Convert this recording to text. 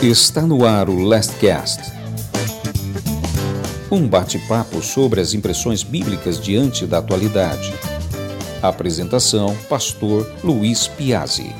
Está no ar o Last Cast, Um bate-papo sobre as impressões bíblicas diante da atualidade. Apresentação: Pastor Luiz Piazzi.